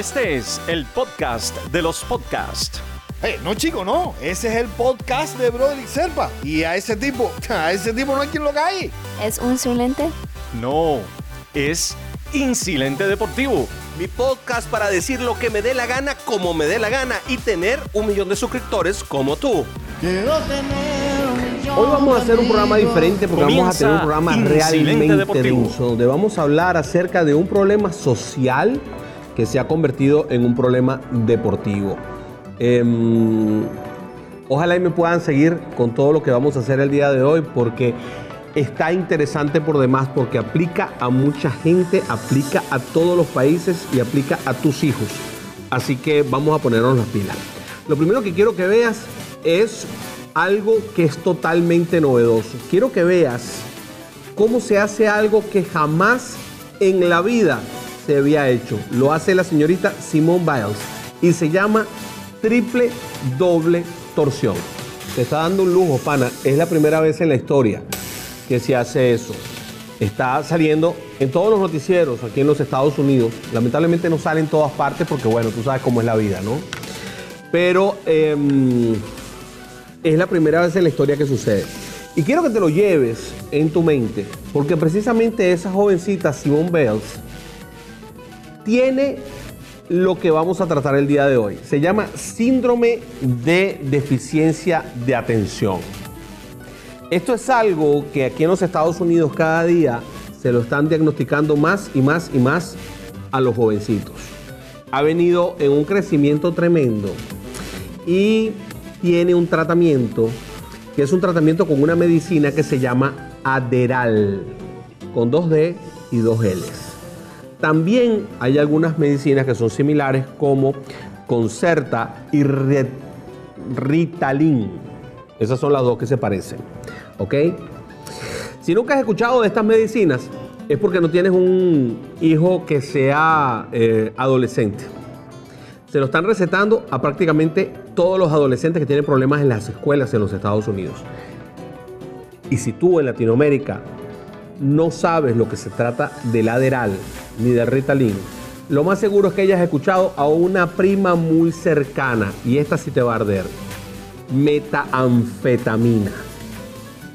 Este es el podcast de los podcasts. Hey, no chico, no. Ese es el podcast de Broderick Serpa. Y a ese tipo, a ese tipo no hay quien lo cae. ¿Es un silente? No, es Insilente Deportivo. Mi podcast para decir lo que me dé la gana como me dé la gana y tener un millón de suscriptores como tú. Hoy vamos a hacer un programa diferente porque vamos a tener un programa realmente Deportivo. denso, donde vamos a hablar acerca de un problema social que se ha convertido en un problema deportivo. Em, ojalá y me puedan seguir con todo lo que vamos a hacer el día de hoy porque está interesante por demás porque aplica a mucha gente, aplica a todos los países y aplica a tus hijos. Así que vamos a ponernos las pilas. Lo primero que quiero que veas es algo que es totalmente novedoso. Quiero que veas cómo se hace algo que jamás en la vida se había hecho. Lo hace la señorita Simone Biles y se llama triple doble torsión. Te está dando un lujo, pana. Es la primera vez en la historia que se hace eso. Está saliendo en todos los noticieros aquí en los Estados Unidos. Lamentablemente no sale en todas partes porque, bueno, tú sabes cómo es la vida, ¿no? Pero em, es la primera vez en la historia que sucede. Y quiero que te lo lleves en tu mente, porque precisamente esa jovencita Simone Biles tiene lo que vamos a tratar el día de hoy. Se llama síndrome de deficiencia de atención. Esto es algo que aquí en los Estados Unidos cada día se lo están diagnosticando más y más y más a los jovencitos. Ha venido en un crecimiento tremendo y tiene un tratamiento que es un tratamiento con una medicina que se llama Aderal, con 2D y 2 Ls. También hay algunas medicinas que son similares como Concerta y Ritalin. Esas son las dos que se parecen. ¿Ok? Si nunca has escuchado de estas medicinas, es porque no tienes un hijo que sea eh, adolescente. Se lo están recetando a prácticamente todos los adolescentes que tienen problemas en las escuelas en los Estados Unidos. Y si tú en Latinoamérica no sabes lo que se trata del Aderal ni del Ritalin, lo más seguro es que hayas escuchado a una prima muy cercana, y esta sí te va a arder, metanfetamina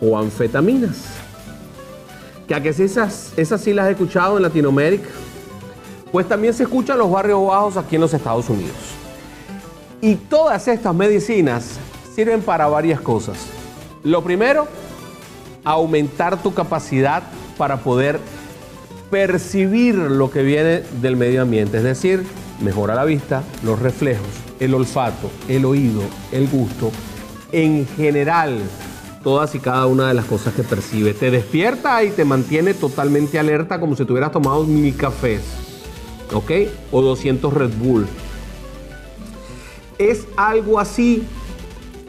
o anfetaminas. Que a que esas, esas sí las he escuchado en Latinoamérica, pues también se escucha en los barrios bajos aquí en los Estados Unidos. Y todas estas medicinas sirven para varias cosas. Lo primero, aumentar tu capacidad para poder percibir lo que viene del medio ambiente, es decir, mejora la vista, los reflejos, el olfato, el oído, el gusto, en general, todas y cada una de las cosas que percibe. Te despierta y te mantiene totalmente alerta como si te hubieras tomado mil cafés, ¿ok? O 200 Red Bull. Es algo así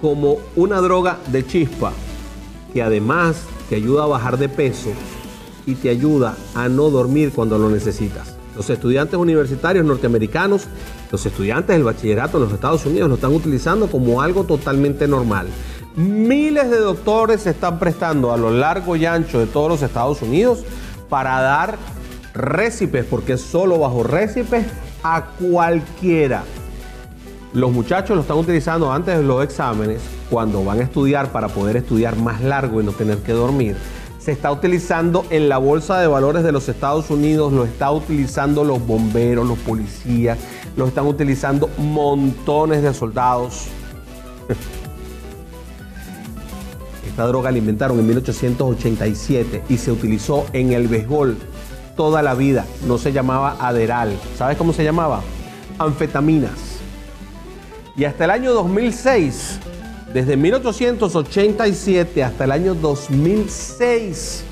como una droga de chispa que además te ayuda a bajar de peso y te ayuda a no dormir cuando lo necesitas. Los estudiantes universitarios norteamericanos, los estudiantes del bachillerato en los Estados Unidos lo están utilizando como algo totalmente normal. Miles de doctores se están prestando a lo largo y ancho de todos los Estados Unidos para dar récipes, porque es solo bajo récipes, a cualquiera. Los muchachos lo están utilizando antes de los exámenes, cuando van a estudiar para poder estudiar más largo y no tener que dormir. Se está utilizando en la bolsa de valores de los Estados Unidos, lo está utilizando los bomberos, los policías, lo están utilizando montones de soldados. Esta droga la inventaron en 1887 y se utilizó en el béisbol toda la vida. No se llamaba Aderal. ¿Sabes cómo se llamaba? Anfetaminas. Y hasta el año 2006, desde 1887 hasta el año 2006,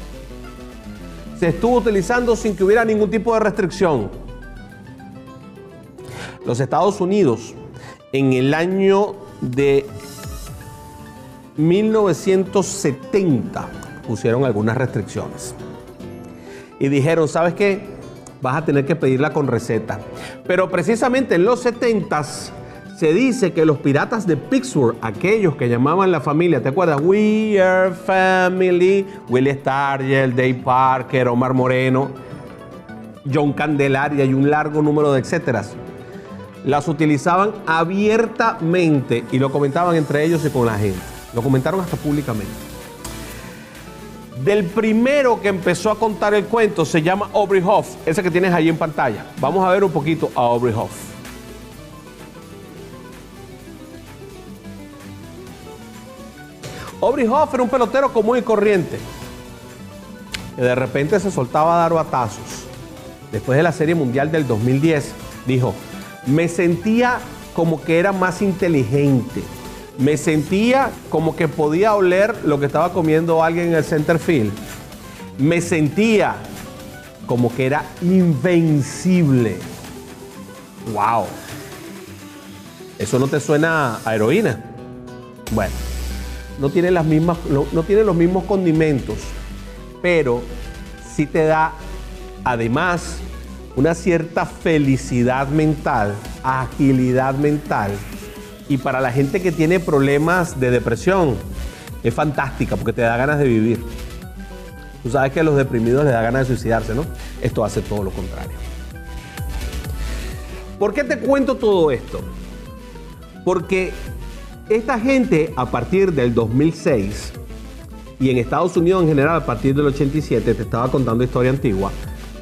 se estuvo utilizando sin que hubiera ningún tipo de restricción. Los Estados Unidos, en el año de 1970, pusieron algunas restricciones. Y dijeron, ¿sabes qué? Vas a tener que pedirla con receta. Pero precisamente en los 70s se dice que los piratas de Pittsburgh, aquellos que llamaban la familia, ¿te acuerdas? We are family, Willie Stargell, Dave Parker, Omar Moreno, John Candelaria y un largo número de etcéteras. las utilizaban abiertamente y lo comentaban entre ellos y con la gente. Lo comentaron hasta públicamente. Del primero que empezó a contar el cuento se llama Aubrey Hoff, ese que tienes ahí en pantalla. Vamos a ver un poquito a Aubrey Hoff. Aubrey Hoff era un pelotero común y corriente. Que de repente se soltaba a dar batazos. Después de la Serie Mundial del 2010, dijo, me sentía como que era más inteligente. Me sentía como que podía oler lo que estaba comiendo alguien en el center field. Me sentía como que era invencible. ¡Wow! ¿Eso no te suena a heroína? Bueno, no tiene, las mismas, no, los mismos condimentos, pero sí te da además una cierta felicidad mental, agilidad mental. Y para la gente que tiene problemas de depresión, es fantástica porque te da ganas de vivir. Tú sabes que a los deprimidos les da ganas de suicidarse, ¿no? Esto hace todo lo contrario. ¿Por qué te cuento todo esto? Porque esta gente a partir del 2006 y en Estados Unidos en general a partir del 87, te estaba contando historia antigua,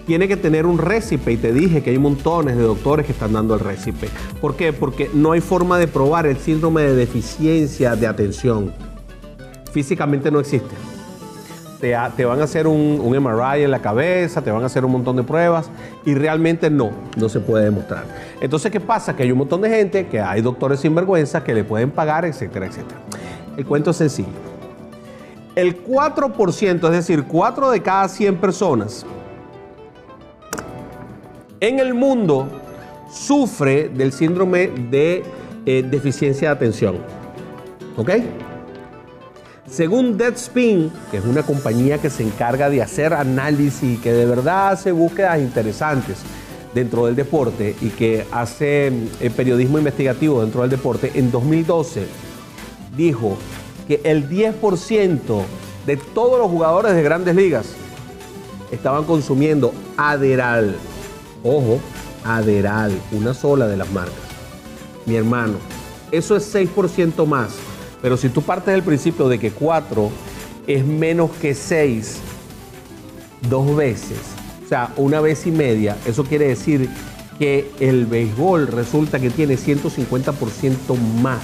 tiene que tener un récipe y te dije que hay montones de doctores que están dando el récipe. ¿Por qué? Porque no hay forma de probar el síndrome de deficiencia de atención. Físicamente no existe. Te, te van a hacer un, un MRI en la cabeza, te van a hacer un montón de pruebas y realmente no, no se puede demostrar. Entonces, ¿qué pasa? Que hay un montón de gente, que hay doctores sinvergüenza que le pueden pagar, etcétera, etcétera. El cuento es sencillo. El 4%, es decir, 4 de cada 100 personas en el mundo sufre del síndrome de eh, deficiencia de atención. ¿Ok? Según Deadspin, que es una compañía que se encarga de hacer análisis y que de verdad hace búsquedas interesantes dentro del deporte y que hace eh, periodismo investigativo dentro del deporte, en 2012 dijo que el 10% de todos los jugadores de grandes ligas estaban consumiendo Aderal. Ojo, Aderal, una sola de las marcas. Mi hermano, eso es 6% más. Pero si tú partes del principio de que 4 es menos que 6 dos veces, una vez y media, eso quiere decir que el béisbol resulta que tiene 150% más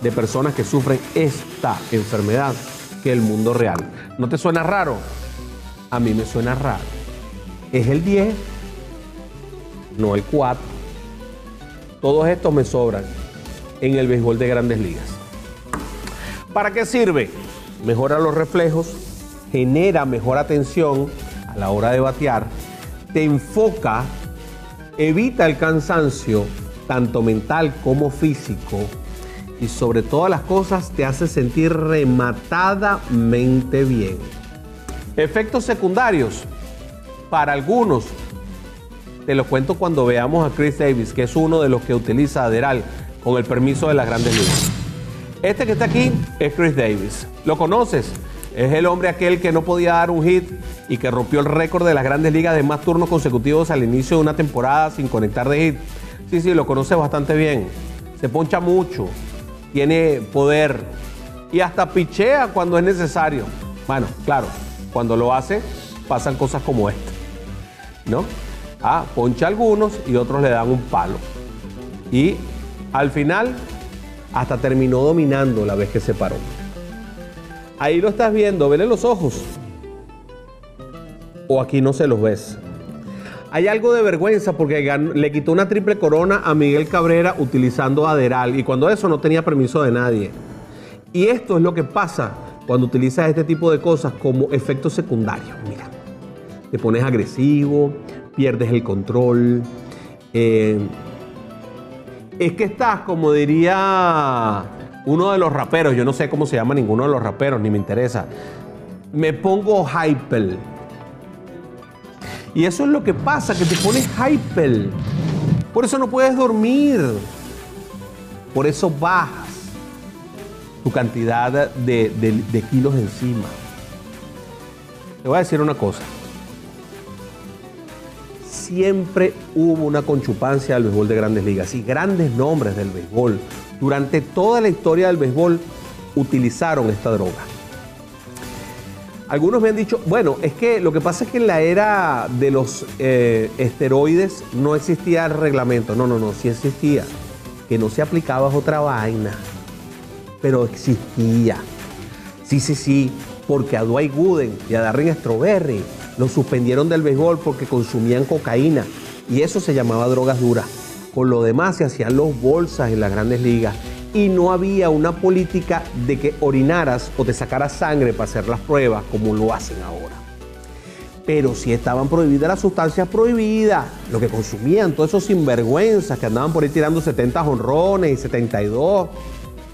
de personas que sufren esta enfermedad que el mundo real. ¿No te suena raro? A mí me suena raro. Es el 10, no el 4. Todos estos me sobran en el béisbol de grandes ligas. ¿Para qué sirve? Mejora los reflejos, genera mejor atención la hora de batear, te enfoca, evita el cansancio, tanto mental como físico, y sobre todas las cosas te hace sentir rematadamente bien. Efectos secundarios. Para algunos, te lo cuento cuando veamos a Chris Davis, que es uno de los que utiliza Aderal con el permiso de las grandes ligas. Este que está aquí es Chris Davis. ¿Lo conoces? Es el hombre aquel que no podía dar un hit y que rompió el récord de las grandes ligas de más turnos consecutivos al inicio de una temporada sin conectar de hit. Sí, sí, lo conoce bastante bien. Se poncha mucho, tiene poder y hasta pichea cuando es necesario. Bueno, claro, cuando lo hace pasan cosas como esta, ¿no? Ah, poncha algunos y otros le dan un palo. Y al final hasta terminó dominando la vez que se paró. Ahí lo estás viendo, vele los ojos. O aquí no se los ves. Hay algo de vergüenza porque le quitó una triple corona a Miguel Cabrera utilizando Aderal y cuando eso no tenía permiso de nadie. Y esto es lo que pasa cuando utilizas este tipo de cosas como efectos secundarios. Mira, te pones agresivo, pierdes el control. eh, es que estás, como diría uno de los raperos, yo no sé cómo se llama ninguno de los raperos, ni me interesa. Me pongo hyper. Y eso es lo que pasa, que te pones hyper. Por eso no puedes dormir. Por eso bajas tu cantidad de, de- de kilos encima. Te voy a decir una cosa. siempre hubo una conchupancia del béisbol de grandes ligas y grandes nombres del béisbol. Durante toda la historia del béisbol utilizaron esta droga. Algunos me han dicho, bueno, es que lo que pasa es que en la era de los eh, esteroides no existía el reglamento. No, no, no, sí existía. Que no se aplicaba otra vaina. Pero existía. Sí, sí, sí. Porque a Dwight Gooden y a Darren Strawberry los suspendieron del béisbol porque consumían cocaína. Y eso se llamaba drogas duras. Con lo demás se hacían los bolsas en las grandes ligas y no había una política de que orinaras o te sacaras sangre para hacer las pruebas como lo hacen ahora. Pero si estaban prohibidas las sustancias prohibidas, lo que consumían, todos esos sinvergüenzas que andaban por ahí tirando 70 honrones y 72.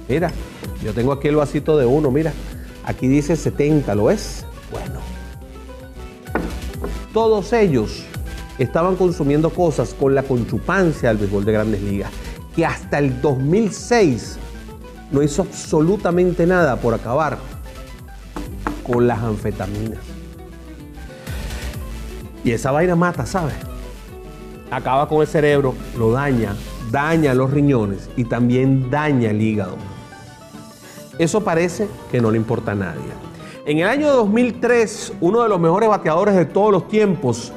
Mira, yo tengo aquí el vasito de uno, mira, aquí dice 70, ¿lo ves? Bueno, todos ellos estaban consumiendo cosas con la conchupancia del béisbol de grandes ligas que hasta el 2006 no hizo absolutamente nada por acabar con las anfetaminas. Y esa vaina mata, ¿sabes? Acaba con el cerebro, lo daña, daña los riñones y también daña el hígado. Eso parece que no le importa a nadie. En el año 2003, uno de los mejores bateadores de todos los tiempos,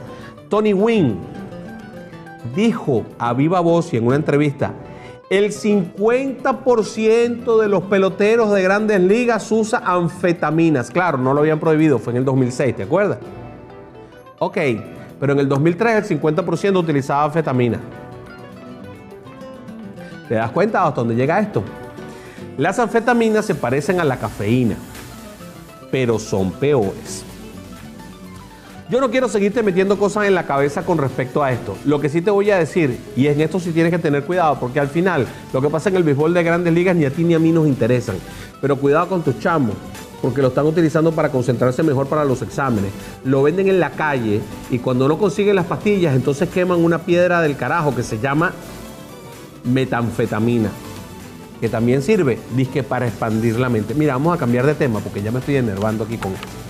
Tony Wynn, dijo a viva voz y en una entrevista el 50% de los peloteros de grandes ligas usa anfetaminas. Claro, no lo habían prohibido, fue en el 2006, ¿te acuerdas? Ok, pero en el 2003 el 50% utilizaba anfetamina. ¿Te das cuenta hasta dónde llega esto? Las anfetaminas se parecen a la cafeína, pero son peores. Yo no quiero seguirte metiendo cosas en la cabeza con respecto a esto. Lo que sí te voy a decir, y en esto sí tienes que tener cuidado, porque al final lo que pasa en el béisbol de grandes ligas ni a ti ni a mí nos interesan. Pero cuidado con tus chamos, porque lo están utilizando para concentrarse mejor para los exámenes. Lo venden en la calle y cuando no consiguen las pastillas, entonces queman una piedra del carajo que se llama metanfetamina, que también sirve, disque para expandir la mente. Mira, vamos a cambiar de tema porque ya me estoy enervando aquí con esto.